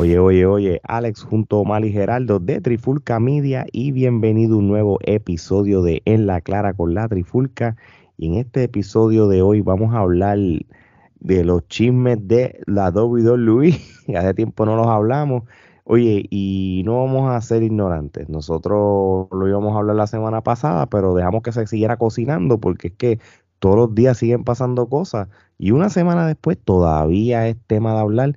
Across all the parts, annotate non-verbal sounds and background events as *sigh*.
Oye, oye, oye, Alex junto a Mali Geraldo de Trifulca Media y bienvenido a un nuevo episodio de En la Clara con la Trifulca. Y en este episodio de hoy vamos a hablar de los chismes de la WWE. *laughs* Hace tiempo no los hablamos. Oye, y no vamos a ser ignorantes. Nosotros lo íbamos a hablar la semana pasada, pero dejamos que se siguiera cocinando porque es que todos los días siguen pasando cosas. Y una semana después todavía es tema de hablar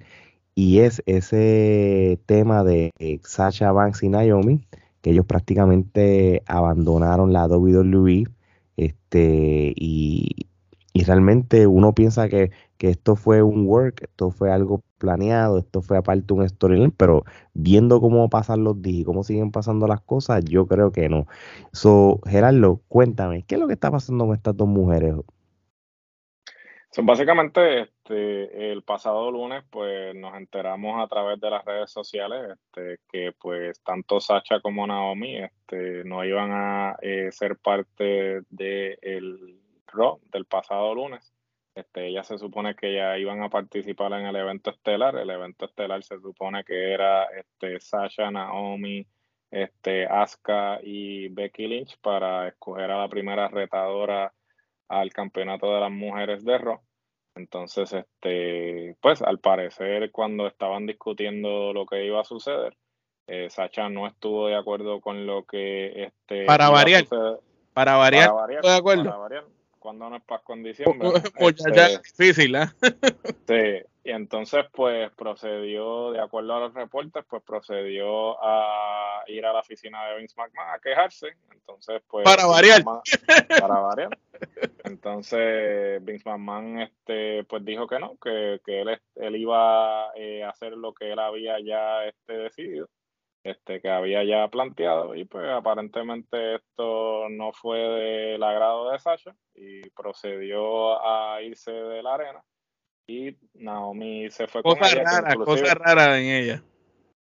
y es ese tema de Sasha Banks y Naomi, que ellos prácticamente abandonaron la WWE, este, y, realmente uno piensa que, esto fue un work, esto fue algo planeado, esto fue aparte un storyline, pero viendo cómo pasan los días y cómo siguen pasando las cosas, yo creo que no. So, Gerardo, cuéntame, ¿qué es lo que está pasando con estas dos mujeres? Básicamente, este, el pasado lunes, pues nos enteramos a través de las redes sociales este, que pues tanto Sacha como Naomi este, no iban a eh, ser parte del de Raw del pasado lunes. Este, ellas se supone que ya iban a participar en el evento estelar. El evento estelar se supone que era este, Sasha, Naomi, este, Asuka y Becky Lynch para escoger a la primera retadora al campeonato de las mujeres de Raw. Entonces, este, pues al parecer cuando estaban discutiendo lo que iba a suceder, eh, Sacha no estuvo de acuerdo con lo que este para variar, para variar, para variar, de acuerdo. Para variar, cuando no es Pascua en diciembre. Pues ya es difícil, ¿eh? *laughs* sí, y entonces pues procedió, de acuerdo a los reportes, pues procedió a ir a la oficina de Vince McMahon a quejarse. Entonces pues... Para variar. para variar. Entonces Vince McMahon este, pues dijo que no, que, que él, él iba eh, a hacer lo que él había ya este, decidido este, que había ya planteado y pues aparentemente esto no fue del agrado de Sasha y procedió a irse de la arena y Naomi se fue cosa con rara, cosa rara en ella.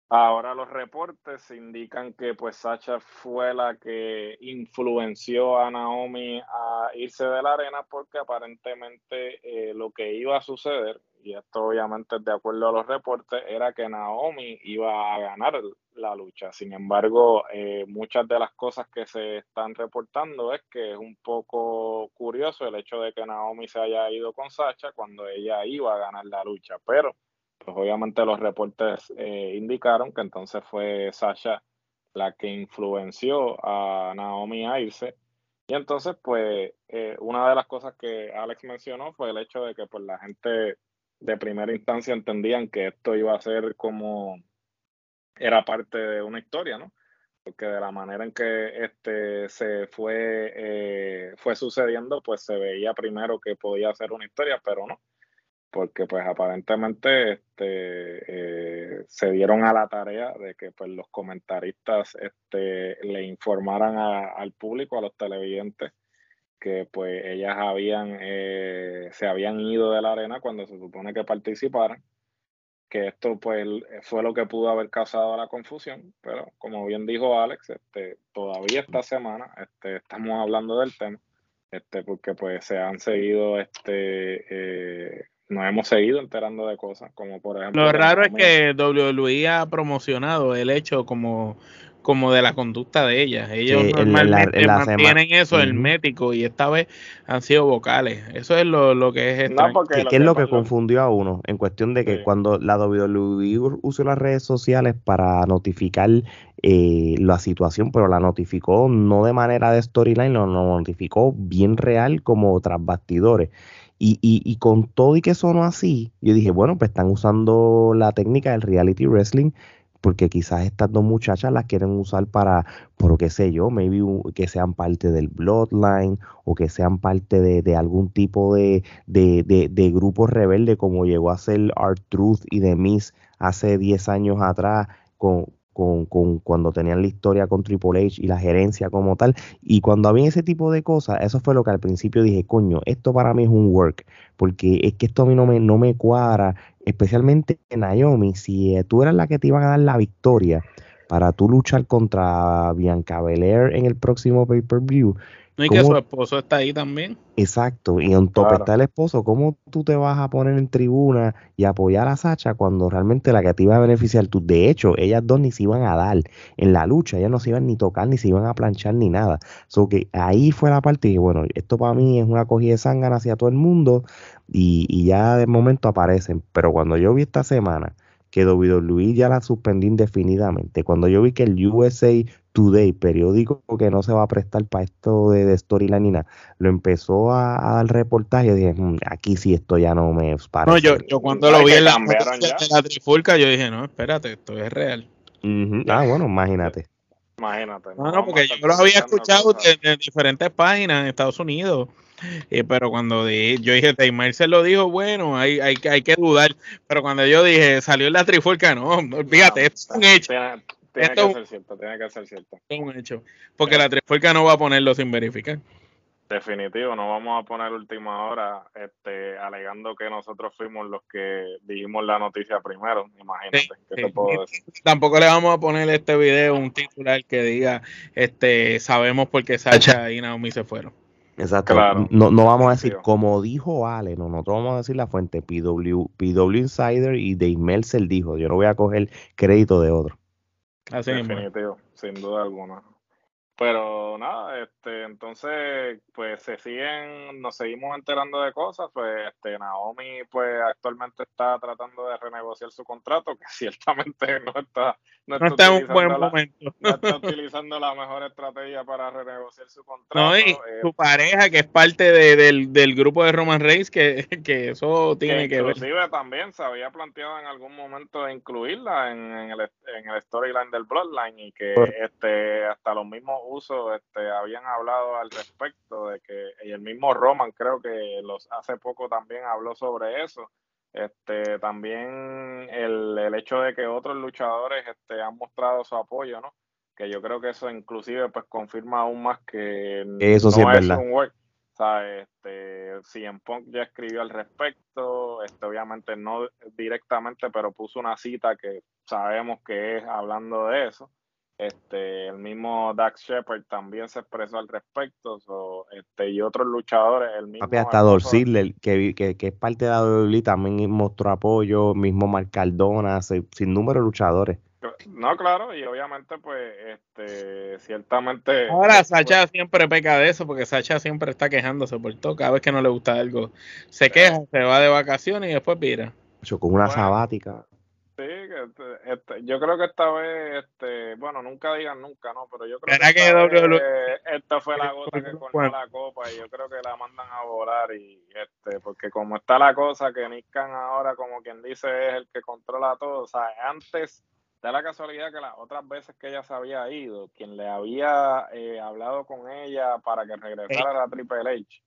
Ahora los reportes indican que pues Sacha fue la que influenció a Naomi a irse de la arena porque aparentemente eh, lo que iba a suceder y esto obviamente de acuerdo a los reportes, era que Naomi iba a ganar la lucha. Sin embargo, eh, muchas de las cosas que se están reportando es que es un poco curioso el hecho de que Naomi se haya ido con Sacha cuando ella iba a ganar la lucha, pero pues obviamente los reportes eh, indicaron que entonces fue Sasha la que influenció a Naomi a irse. Y entonces, pues, eh, una de las cosas que Alex mencionó fue el hecho de que pues la gente de primera instancia entendían que esto iba a ser como era parte de una historia, ¿no? Porque de la manera en que este se fue, eh, fue sucediendo, pues se veía primero que podía ser una historia, pero no. Porque pues aparentemente este, eh, se dieron a la tarea de que pues los comentaristas este, le informaran al público, a los televidentes, que pues ellas habían, eh, se habían ido de la arena cuando se supone que participaran, que esto pues fue lo que pudo haber causado la confusión, pero como bien dijo Alex, este, todavía esta semana este, estamos hablando del tema, este, porque pues se han seguido, este, eh, nos hemos seguido enterando de cosas, como por ejemplo... Lo raro es que WWE ha promocionado el hecho como como de la conducta de ellas. Ellos normalmente mantienen eso hermético y esta vez han sido vocales. Eso es lo, que es no, ¿Qué, es lo que confundió a uno? En cuestión de que cuando la WWE usó las redes sociales para notificar eh, la situación, pero la notificó no de manera de storyline, lo, notificó bien real como tras bastidores. Y, y, y, con todo y que sonó así, yo dije, bueno, pues están usando la técnica del reality wrestling porque quizás estas dos muchachas las quieren usar para, por qué sé yo, maybe que sean parte del Bloodline o que sean parte de, algún tipo de, de, grupo rebelde como llegó a ser Art Truth y The Miss hace 10 años atrás con, con, con, cuando tenían la historia con Triple H y la gerencia como tal. Y cuando había ese tipo de cosas, eso fue lo que al principio dije, coño, esto para mí es un work, porque es que esto a mí no me, no me cuadra especialmente en Naomi, si tú eras la que te iban a dar la victoria, para tú luchar contra Bianca Belair en el próximo pay-per-view. No, y que su esposo está ahí también. Exacto, y en top está el esposo. ¿Cómo tú te vas a poner en tribuna y apoyar a Sacha cuando realmente la que te iba a beneficiar tú? De hecho, ellas dos ni se iban a dar en la lucha, ellas no se iban ni tocar, ni se iban a planchar, ni nada. So que ahí fue la parte y bueno, esto para mí es una cogida de sangre hacia todo el mundo y, y ya de momento aparecen. Pero cuando yo vi esta semana que WWE ya la suspendió indefinidamente. Cuando yo vi que el USA Today, periódico que no se va a prestar para esto de, storyline ni nada, lo empezó a, dar reportaje, dije, mm, aquí sí esto ya no me parece. No, yo, yo cuando lo vi en la, la trifulca, yo dije, no, espérate, esto es real. Ah, bueno, imagínate. Imagínate. No, no, porque yo lo había escuchado en diferentes páginas en Estados Unidos eh, pero cuando yo dije, Teymar se lo dijo, bueno, hay, hay, hay que dudar. Pero cuando yo dije, salió en la trifulca, no, fíjate, esto es un hecho. Tiene, que ser cierto, tiene que ser cierto. Es un hecho. Porque la trifulca no va a ponerlo sin verificar. Definitivo, no vamos a poner última hora este, alegando que nosotros fuimos los que dijimos la noticia primero. Imagínate, ¿qué te puedo decir? Tampoco le vamos a poner este video un titular que diga este sabemos por qué Sacha y Naomi se fueron. Exacto. No, no vamos a decir, como dijo Ale, no, nosotros vamos a decir la fuente PW, PW Insider y Dave Meltzer dijo. Yo no voy a coger crédito de otro. Así Definitivo, sin duda alguna. Pero nada, este, entonces, pues se siguen, nos seguimos enterando de cosas, pues este, Naomi, pues actualmente está tratando de renegociar su contrato, que *laughs* ciertamente no está, no, está, en un buen momento. No está *laughs* utilizando la mejor estrategia para renegociar su contrato. No, y eh, su pareja, que es parte del, del, grupo de Roman Reigns, que, *laughs* que eso tiene que, ver. Inclusive también se había planteado en algún momento incluirla en, en el, en el storyline del Bloodline y que este hasta los mismos uso este, habían hablado al respecto de que y el mismo Roman creo que los hace poco también habló sobre eso. Este, también el, el hecho de que otros luchadores este, han mostrado su apoyo, ¿no? Que yo creo que eso inclusive pues confirma aún más que eso no es, un work. O sea, este, CM Punk ya escribió al respecto, este, obviamente no directamente, pero puso una cita que sabemos que es hablando de eso. Este, el mismo Dax Shepard también se expresó al respecto. este, y otros luchadores. El mismo hasta Dorsidler, que, que, que, es parte de la WWE, también mostró apoyo. Mismo Marc Cardona, sin número de luchadores. No, claro, y obviamente, pues, este, ciertamente. Ahora, Sacha siempre peca de eso, porque Sacha siempre está quejándose por todo. Cada vez que no le gusta algo, se queja, se va de vacaciones y después pira. Con una sabática. Este, este, yo creo que esta vez, este, bueno, nunca digan nunca, ¿no? Pero yo creo que, esta, fue la gota que cortó la copa y yo creo que la mandan a volar y este, porque como está la cosa que Niskan ahora como quien dice es el que controla todo, o sea, antes da la casualidad que las otras veces que ella se había ido, quien le había eh, hablado con ella para que regresara a la Triple H,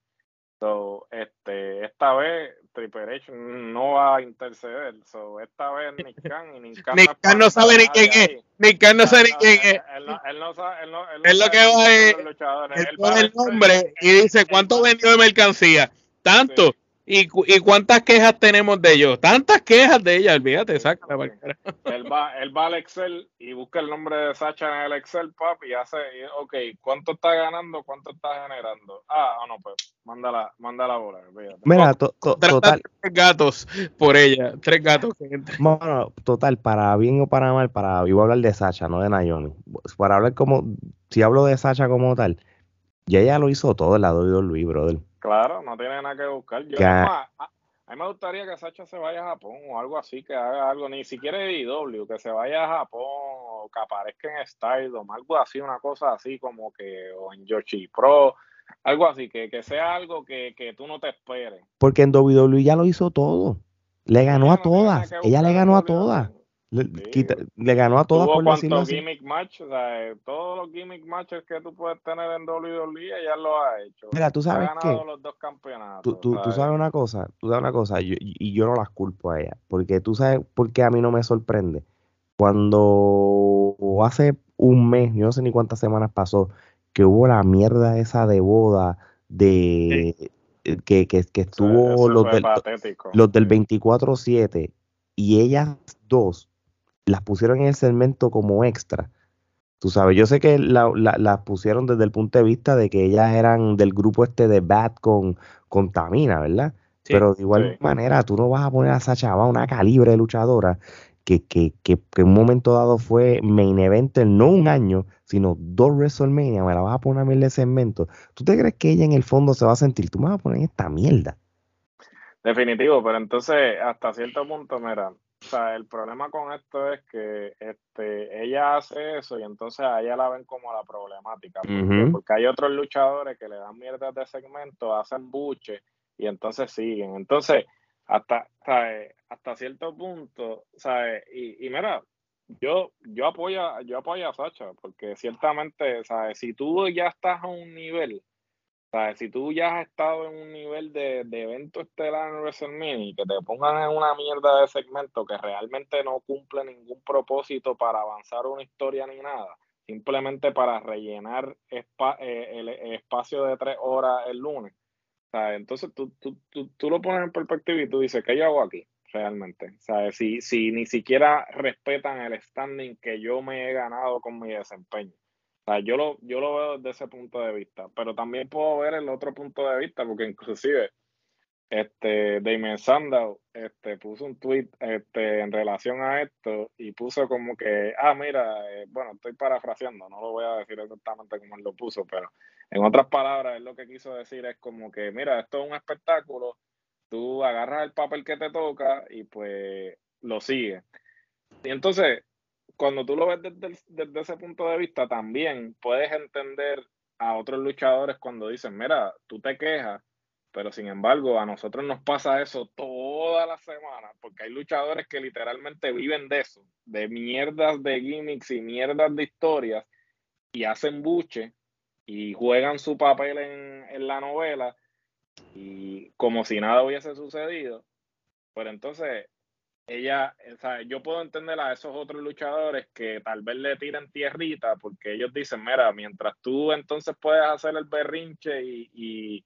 So, este, esta vez Triple H no va a interceder. So, esta vez Nick *laughs* Khan y Nick Khan, no, sabe ni quién es. Nick Khan no sabe ni quién es. Él, no sabe. Él, él, lo que va es. Él pone el nombre y dice *laughs* cuánto vendió de mercancía. Tanto. ¿Y, ¿Y cuántas quejas tenemos de ellos? Tantas quejas de ella, olvídate, exacto. Él va, él va al Excel y busca el nombre de Sacha en el Excel, papi, y hace, ok, ¿cuánto está ganando? ¿Cuánto está generando? Ah, no, pues, mándala, mándala bola, Mira, total. Tres gatos por ella, tres gatos. Bueno, total, para bien o para mal, para, yo voy a hablar de Sacha, no de Naomi. Para hablar como, si hablo de Sacha como tal, ya ella lo hizo todo el lado de Luis, brother. Claro, no tiene nada que buscar. Yo, a, mí me gustaría que Sacha se vaya a Japón o algo así, que haga algo, ni siquiera IW, que se vaya a Japón o que aparezca en Stardom, algo así, una cosa así como que, o en Yoshi Pro, algo así, que, que sea algo que, que tú no te esperes. Porque en WWE ya lo hizo todo. Le ganó a todas. Ella le ganó a todas. Le, ganó a todas por decirlo gimmick match, o sea, todos los gimmick matches que tú puedes tener en WWE ya lo ha hecho. Mira, tú sabes ha ganado los dos campeonatos. Tú, tú, tú, sabes una cosa, tú sabes una cosa, y yo no las culpo a ella, porque tú sabes por qué a mí no me sorprende. Cuando hace un mes, yo no sé ni cuántas semanas pasó, que hubo la mierda esa de boda de que, que, que, estuvo los, del, los del 24-7 y ellas dos las pusieron en el segmento como extra. Tú sabes, yo sé que las pusieron desde el punto de vista de que ellas eran del grupo este de Bat con, con Tamina, ¿verdad? Pero de igual manera, tú no vas a poner a Sacha va una calibre de luchadora que, que, que, en un momento dado fue main event, no un año, sino dos WrestleMania, me la vas a poner a mí de segmento. ¿Tú te crees que ella en el fondo se va a sentir? Tú me vas a poner esta mierda. Definitivo, pero entonces hasta cierto punto, mira, o sea, el problema con esto es que este, ella hace eso y entonces a ella la ven como la problemática. Porque hay otros luchadores que le dan mierdas de segmento, hacen buche y entonces siguen. Entonces, hasta, hasta cierto punto, ¿sabes? Y, y mira, yo, yo apoyo, yo apoyo a Sacha, porque ciertamente, ¿sabes? Si tú ya estás a un nivel si tú ya has estado en un nivel de, de evento estelar en WrestleMania y que te pongan en una mierda de segmento que realmente no cumple ningún propósito para avanzar una historia ni nada, simplemente para rellenar eh, el, espacio de tres horas el lunes. Entonces tú, tú, tú, tú, lo pones en perspectiva y tú dices, ¿qué yo hago aquí? Realmente. Si, si ni siquiera respetan el standing que yo me he ganado con mi desempeño yo lo, yo lo veo desde ese punto de vista, pero también puedo ver el otro punto de vista, porque inclusive este Damien Sandow este, puso un tweet este, en relación a esto y puso como que, ah, mira, eh, bueno, estoy parafraseando, no lo voy a decir exactamente como él lo puso, pero en otras palabras, él lo que quiso decir es como que, mira, esto es un espectáculo, tú agarras el papel que te toca y pues lo sigues. Y entonces, cuando tú lo ves desde, ese punto de vista, también puedes entender a otros luchadores cuando dicen, mira, tú te quejas, pero sin embargo a nosotros nos pasa eso toda la semana, porque hay luchadores que literalmente viven de eso, de mierdas de gimmicks y mierdas de historias, y hacen buche y juegan su papel en, en la novela y como si nada hubiese sucedido. Pero entonces ella, o sea, yo puedo entender a esos otros luchadores que tal vez le tiren tierrita porque ellos dicen, mira, mientras tú entonces puedes hacer el berrinche y, y,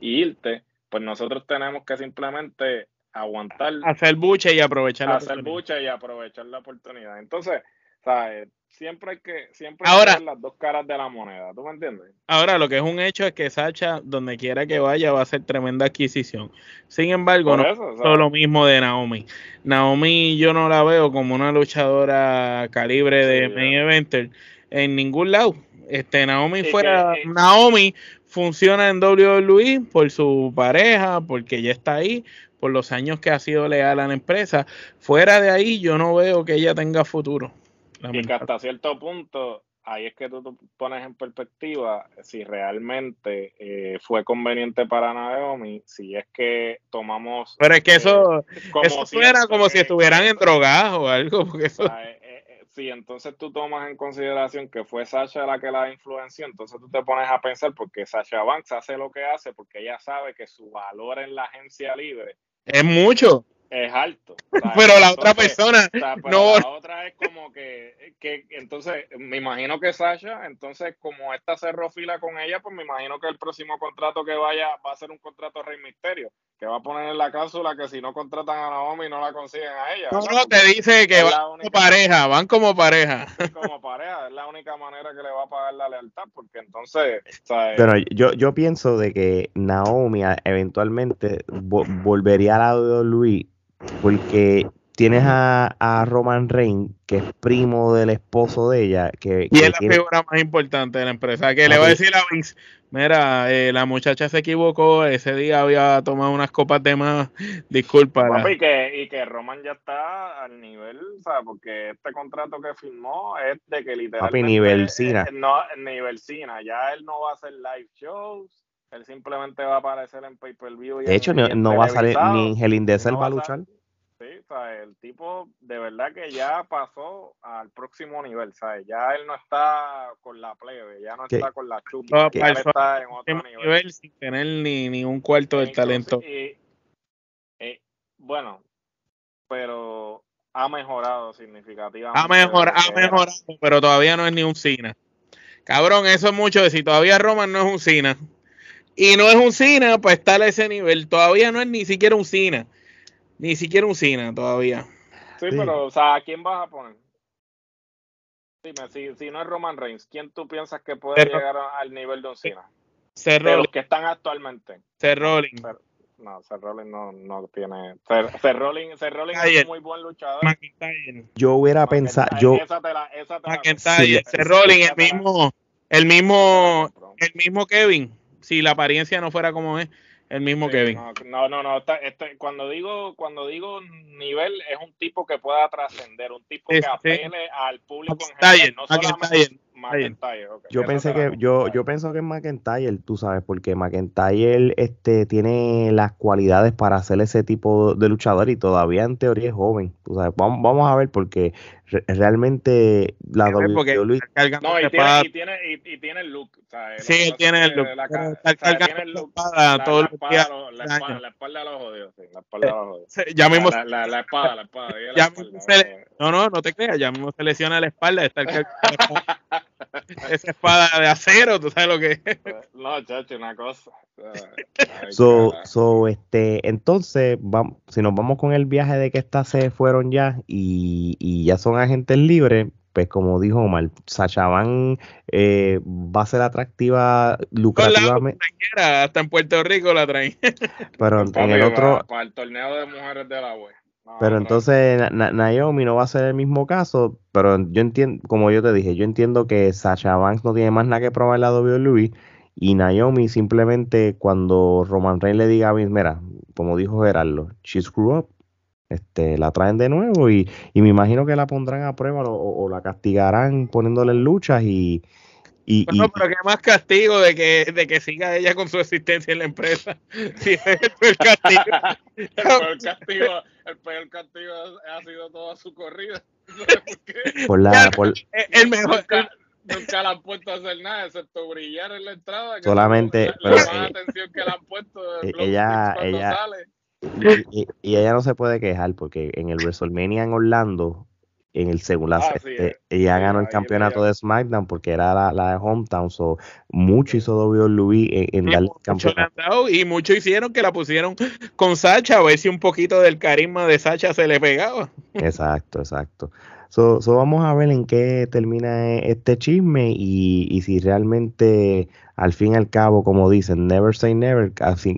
irte, pues nosotros tenemos que simplemente aguantar. Hacer buche y aprovechar la Hacer buche y aprovechar la oportunidad. Entonces, ¿sabes? Siempre hay que siempre ahora, las dos caras de la moneda, ¿tú me entiendes? Ahora, lo que es un hecho es que Sacha, donde quiera que vaya, va a ser tremenda adquisición. Sin embargo, no es lo mismo de Naomi. Naomi yo no la veo como una luchadora calibre de main eventer en ningún lado. Este Naomi fuera Naomi funciona en WWE por su pareja, porque ya está ahí, por los años que ha sido leal a la empresa. Fuera de ahí, yo no veo que ella tenga futuro. Y que hasta cierto punto, ahí es que tú, pones en perspectiva si realmente eh, fue conveniente para Naomi, si es que tomamos... Pero es que eso, eh, eso suena como si estuvieran en drogas o algo, porque eso... Eh, si entonces tú tomas en consideración que fue Sasha la que la influenció, entonces tú te pones a pensar porque Sasha Banks hace lo que hace porque ella sabe que su valor en la agencia libre es mucho es alto. *laughs* Pero la otra persona no. La otra es como que, que, entonces, me imagino que Sasha, entonces, como esta cerró fila con ella, pues me imagino que el próximo contrato que vaya va a ser un contrato Rey Misterio, que va a poner en la cápsula que si no contratan a Naomi no la consiguen a ella. No, no, te dice que van como pareja, van como pareja. Como *laughs* pareja, es la única manera que le va a pagar la lealtad, porque entonces. Pero yo, yo pienso de que Naomi eventualmente volvería a la de Luis porque tienes a, a, Roman Reigns, que es primo del esposo de ella. Que, y es la figura más importante de la empresa. Que le va a decir a Vince, mira, eh, la muchacha se equivocó, ese día había tomado unas copas de más, disculpa. y, que, y que Roman ya está al nivel, ¿sabes? Porque este contrato que firmó es de que literalmente... Papi, nivel Cina. no, nivel Cina, ya él no va a hacer live shows. Él simplemente va a aparecer en pay-per-view. De hecho, no, va a salir ni Helen Dessel va a luchar. Sí, o sea, el tipo de verdad que ya pasó al próximo nivel, ¿sabes? Ya él no está con la plebe, ya no está con la chupa, ya está en otro nivel. Sin tener ni, ni un cuarto del talento. Eh, bueno, pero ha mejorado significativamente. Ha mejorado, ha mejorado, pero todavía no es ni un Cina. Cabrón, eso es mucho de si todavía Roman no es un Cina. Y no es un Cina, pues está a ese nivel. Todavía no es ni siquiera un Cina. Ni siquiera un Cina todavía. Sí, pero, o sea, ¿a quién vas a poner? Dime, si, si no es Roman Reigns, ¿quién tú piensas que puede llegar al nivel de un Cena? De los que están actualmente. Rollins. No, Seth Rollins no, no tiene. Seth, Rollins, es un muy buen luchador. McIntyre. Yo hubiera pensado. Yo... Esa te la, esa te McIntyre. Seth Rollins, el mismo, el mismo, el mismo Kevin. Si la apariencia no fuera como es el mismo Kevin. No, no, no. este, cuando digo cuando digo nivel, es un tipo que pueda trascender, un tipo que apele al público en general. No solamente, McIntyre, Yo pensé que yo yo pienso que es McIntyre, tú sabes, porque McIntyre este tiene las cualidades para ser ese tipo de luchador y todavía en teoría es joven, tú sabes. Vamos, vamos a ver porque realmente la WWE no y tiene, y tiene, y, tiene el look sí tiene el look. la, tiene el look la, todo la, espalda, la, espalda, la espalda los jodidos sí, la espalda los jodidos. ya mismo la, la, espada la espada ya mismo se no no no te creas ya mismo se lesiona la espalda está el esa espada de acero tú sabes lo que es. *laughs* No chacho una cosa so, so este entonces vamos, si nos vamos con el viaje de que estas se fueron ya y, y ya son agentes libres, pues como dijo Omar, Sacha Van eh, va a ser atractiva lucrativamente. hasta en Puerto Rico la traen. *laughs* Pero en el otro... Para, el torneo de mujeres de la web. pero entonces Naomi no va a ser el mismo caso, pero yo entiendo, como yo te dije, yo entiendo que Sacha Banks no tiene más nada que probar el lado de WWE y Naomi simplemente cuando Roman Reigns le diga a mí, mira, como dijo Gerardo, she screw up, este, la traen de nuevo y, me imagino que la pondrán a prueba o, la castigarán poniéndole luchas y... y, bueno, pero qué más castigo de que, de que siga ella con su existencia en la empresa. *laughs* Si es el peor castigo. el, peor castigo el peor castigo ha sido toda su corrida. por la, por, el mejor, nunca le han puesto a hacer nada, excepto brillar en la entrada. Solamente, la, pero, la atención que le han puesto e, ella, ella, Y, ella no se puede quejar porque en el WrestleMania en Orlando, en el segundo, ah, este, ella ganó el campeonato de SmackDown porque era la, la de Hometown, so, mucho hizo WWE en, en darle el campeonato. Y mucho hicieron que la pusieron con Sacha, a ver si un poquito del carisma de Sacha se le pegaba. Exacto, exacto. So, vamos a ver en qué termina e, este chisme y, y, si realmente al fin y al cabo, como dicen, never say never,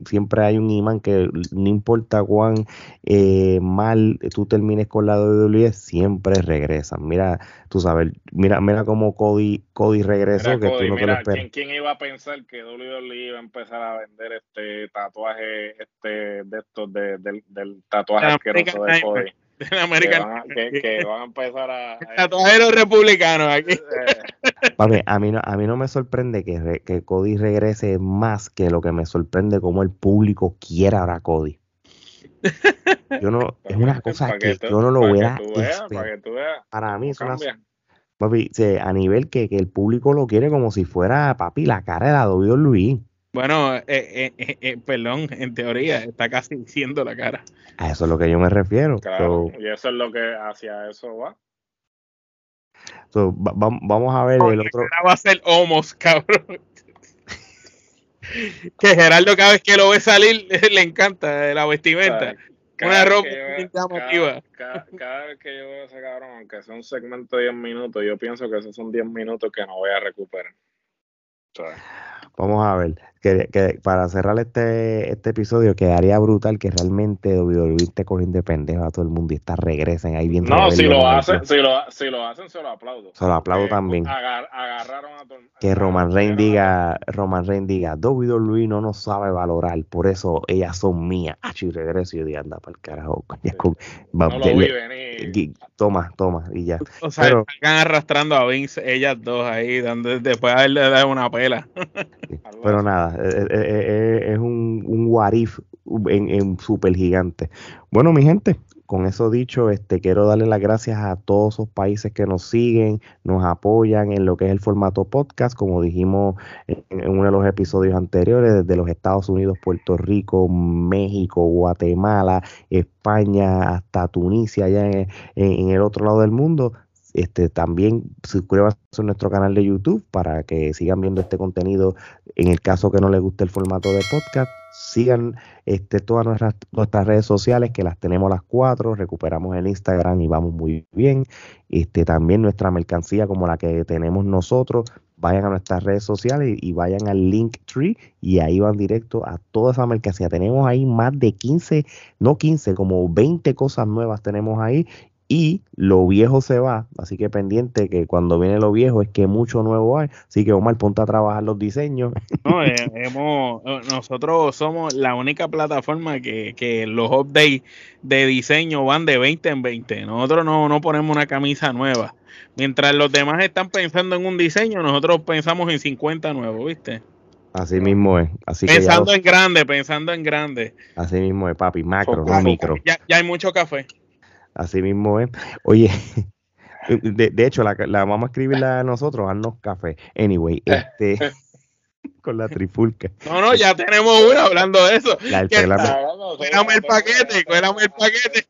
siempre hay un imán que no importa cuán eh, mal tú termines con la WWE, siempre regresan. Mira, tú sabes, mira, mira cómo Cody, Cody regresó, que tú no te lo esperas. ¿quién, ¿quién, iba a pensar que WWE iba a empezar a vender este tatuaje este de estos de, del, del tatuaje asqueroso de Cody? *laughs* de American que, van, a empezar a, *laughs* tatuajeros republicanos aquí. Eh. a mí no a mí no me sorprende que, que Cody regrese más que lo que me sorprende como el público quiera ahora a Cody. *laughs* Yo no es una cosa que, yo no lo hubiera para, mí es una papi, a nivel que, que, el público lo quiere como si fuera papi la cara de la Luis bueno, eh, eh, eh, eh, perdón, en teoría está casi siendo la cara. A eso es lo que yo me refiero. Claro, y eso es lo que hacia eso va. vamos a ver el otro. va a ser homos, cabrón. *laughs* que Gerardo cada vez que lo ve salir *laughs* le encanta la vestimenta. Una ropa llamativa. Cada, cada, vez que yo veo ese cabrón, aunque sea un segmento de 10 minutos, yo pienso que esos son 10 minutos que no voy a recuperar. Vamos a ver que, para cerrar este, este episodio quedaría brutal que realmente WWE esté cogiendo pendejo a todo el mundo y está regresen ahí viendo. No, si lo, hacen, si, lo, si lo hacen, se lo aplaudo. Se lo aplaudo eh, también. agarraron a todo Que Roman Reigns diga, Roman Reigns diga, WWE no nos sabe valorar, por eso ellas son mías. Ah, y regreso y yo digo, anda para el carajo. *laughs* no lo vi venir. Toma, toma, y ya. O sea, están arrastrando a Vince, ellas dos ahí, donde, después de haberle dado una pela. *laughs* Pero nada, eh, eh, eh, es un, un what en, en super gigante. Bueno, mi gente, con eso dicho, este, quiero darle las gracias a todos esos países que nos siguen, nos apoyan en lo que es el formato podcast, como dijimos en, uno de los episodios anteriores, desde los Estados Unidos, Puerto Rico, México, Guatemala, España, hasta Tunisia, allá en, en el otro lado del mundo Este, también suscríbanse a nuestro canal de YouTube para que sigan viendo este contenido. En el caso que no les guste el formato de podcast, sigan este, todas nuestras, nuestras redes sociales, que las tenemos las cuatro. Recuperamos el Instagram y vamos muy bien. Este, también nuestra mercancía, como la que tenemos nosotros, vayan a nuestras redes sociales y, vayan al Linktree y ahí van directo a toda esa mercancía. Tenemos ahí más de 15, no 15, como 20 cosas nuevas tenemos ahí y lo viejo se va, así que pendiente que cuando viene lo viejo es que mucho nuevo hay, así que Omar, ponte a trabajar los diseños. No, *laughs* eh, hemos, eh, nosotros somos la única plataforma que, que los updates de diseño van de 20 en 20, nosotros no, no ponemos una camisa nueva, mientras los demás están pensando en un diseño, nosotros pensamos en 50 nuevos, ¿viste? Así mismo es. Así pensando en grande, pensando en grande. Así mismo es, papi, macro, no micro. Ya, ya hay mucho café. Así mismo es. Oye, *laughs* de, hecho, la, la, vamos a escribirla a nosotros, haznos café. Anyway, este. *laughs* con la trifulca. No, no, ya tenemos una hablando de eso. cuélame el paquete, cuélame el paquete.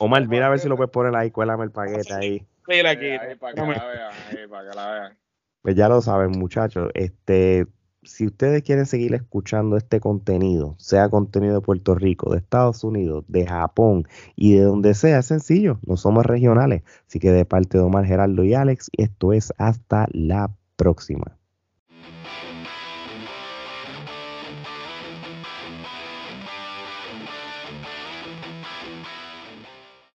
Omar, mira a ver si lo puedes poner ahí, cuélame el paquete ahí. Mira aquí. Ahí, para que la vean, ahí, para que la vean. Pues ya lo saben, muchachos. Este, si ustedes quieren seguir escuchando este contenido, sea contenido de Puerto Rico, de Estados Unidos, de Japón y de donde sea, es sencillo, no somos regionales. Así que de parte de Omar, Geraldo y Alex, esto es hasta la próxima.